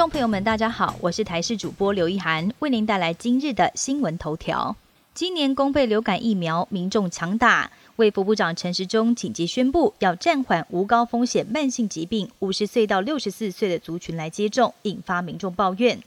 众朋友们，大家好，我是台视主播刘一涵，为您带来今日的新闻头条。今年公费流感疫苗民众强打，卫福部长陈时中紧急宣布要暂缓无高风险慢性疾病五十岁到六十四岁的族群来接种，引发民众抱怨。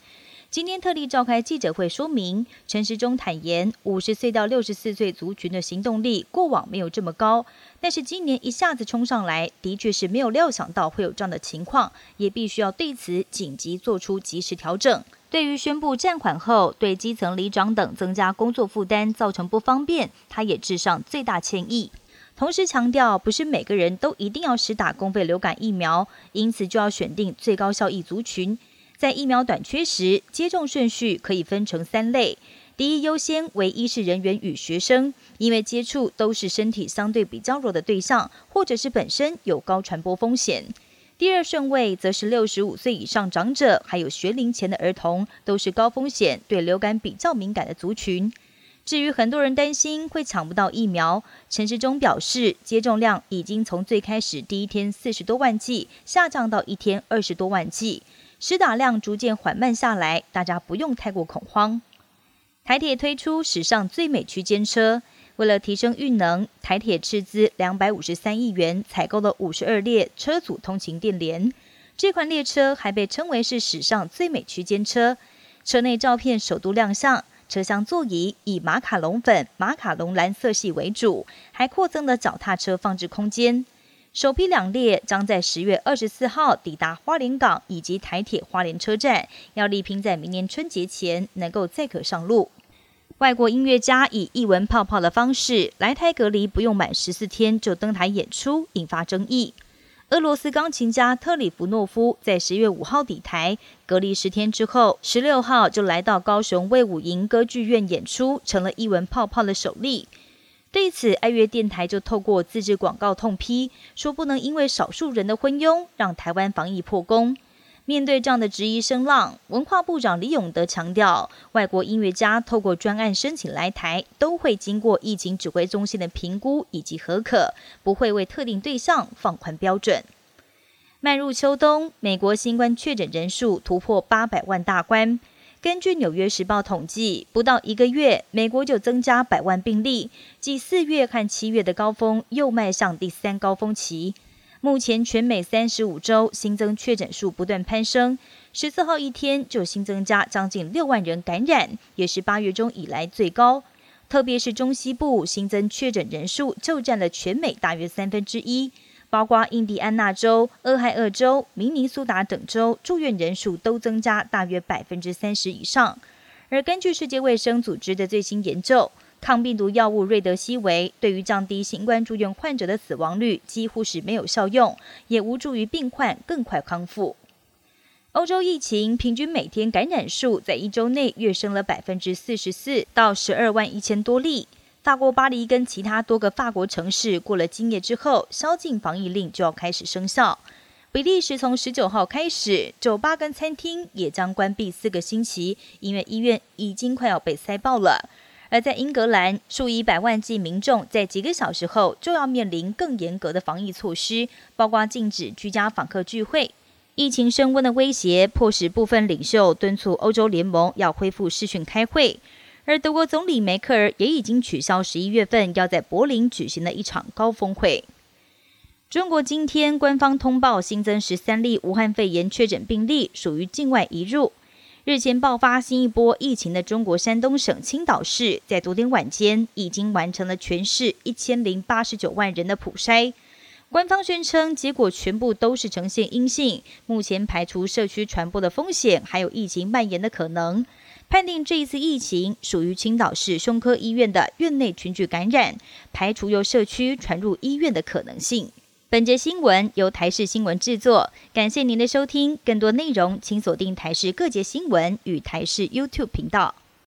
今天特地召开记者会说明，陈时中坦言，五十岁到六十四岁族群的行动力过往没有这么高，但是今年一下子冲上来，的确是没有料想到会有这样的情况，也必须要对此紧急做出及时调整。对于宣布暂缓后对基层里长等增加工作负担造成不方便，他也致上最大歉意。同时强调，不是每个人都一定要实打公费流感疫苗，因此就要选定最高效益族群。在疫苗短缺时，接种顺序可以分成三类：第一优先为医事人员与学生，因为接触都是身体相对比较弱的对象，或者是本身有高传播风险；第二顺位则是六十五岁以上长者，还有学龄前的儿童，都是高风险、对流感比较敏感的族群。至于很多人担心会抢不到疫苗，陈时中表示，接种量已经从最开始第一天四十多万剂下降到一天二十多万剂。施打量逐渐缓慢下来，大家不用太过恐慌。台铁推出史上最美区间车，为了提升运能，台铁斥资两百五十三亿元采购了五十二列车组通勤电联。这款列车还被称为是史上最美区间车。车内照片首度亮相，车厢座椅以马卡龙粉、马卡龙蓝色系为主，还扩增了脚踏车放置空间。首批两列将在十月二十四号抵达花莲港以及台铁花莲车站，要力拼在明年春节前能够再可上路。外国音乐家以译文泡泡的方式来台隔离，不用满十四天就登台演出，引发争议。俄罗斯钢琴家特里弗诺夫在十月五号抵台，隔离十天之后，十六号就来到高雄魏武营歌剧院演出，成了译文泡泡的首例。对此，爱乐电台就透过自制广告痛批，说不能因为少数人的昏庸，让台湾防疫破功。面对这样的质疑声浪，文化部长李永德强调，外国音乐家透过专案申请来台，都会经过疫情指挥中心的评估以及核可，不会为特定对象放宽标准。迈入秋冬，美国新冠确诊人数突破八百万大关。根据《纽约时报》统计，不到一个月，美国就增加百万病例，继四月和七月的高峰，又迈向第三高峰期。目前，全美三十五州新增确诊数不断攀升，十四号一天就新增加将近六万人感染，也是八月中以来最高。特别是中西部新增确诊人数就占了全美大约三分之一。包括印第安纳州、俄亥俄州、明尼苏达等州住院人数都增加大约百分之三十以上。而根据世界卫生组织的最新研究，抗病毒药物瑞德西韦对于降低新冠住院患者的死亡率几乎是没有效用，也无助于病患更快康复。欧洲疫情平均每天感染数在一周内跃升了百分之四十四，到十二万一千多例。法国巴黎跟其他多个法国城市过了今夜之后，宵禁防疫令就要开始生效。比利时从十九号开始，酒吧跟餐厅也将关闭四个星期，因为医院已经快要被塞爆了。而在英格兰，数以百万计民众在几个小时后就要面临更严格的防疫措施，包括禁止居家访客聚会。疫情升温的威胁，迫使部分领袖敦促欧洲联盟要恢复视讯开会。而德国总理梅克尔也已经取消十一月份要在柏林举行的一场高峰会。中国今天官方通报新增十三例武汉肺炎确诊病例，属于境外移入。日前爆发新一波疫情的中国山东省青岛市，在昨天晚间已经完成了全市一千零八十九万人的普筛。官方宣称结果全部都是呈现阴性，目前排除社区传播的风险，还有疫情蔓延的可能。判定这一次疫情属于青岛市胸科医院的院内群聚感染，排除由社区传入医院的可能性。本节新闻由台视新闻制作，感谢您的收听。更多内容请锁定台视各节新闻与台视 YouTube 频道。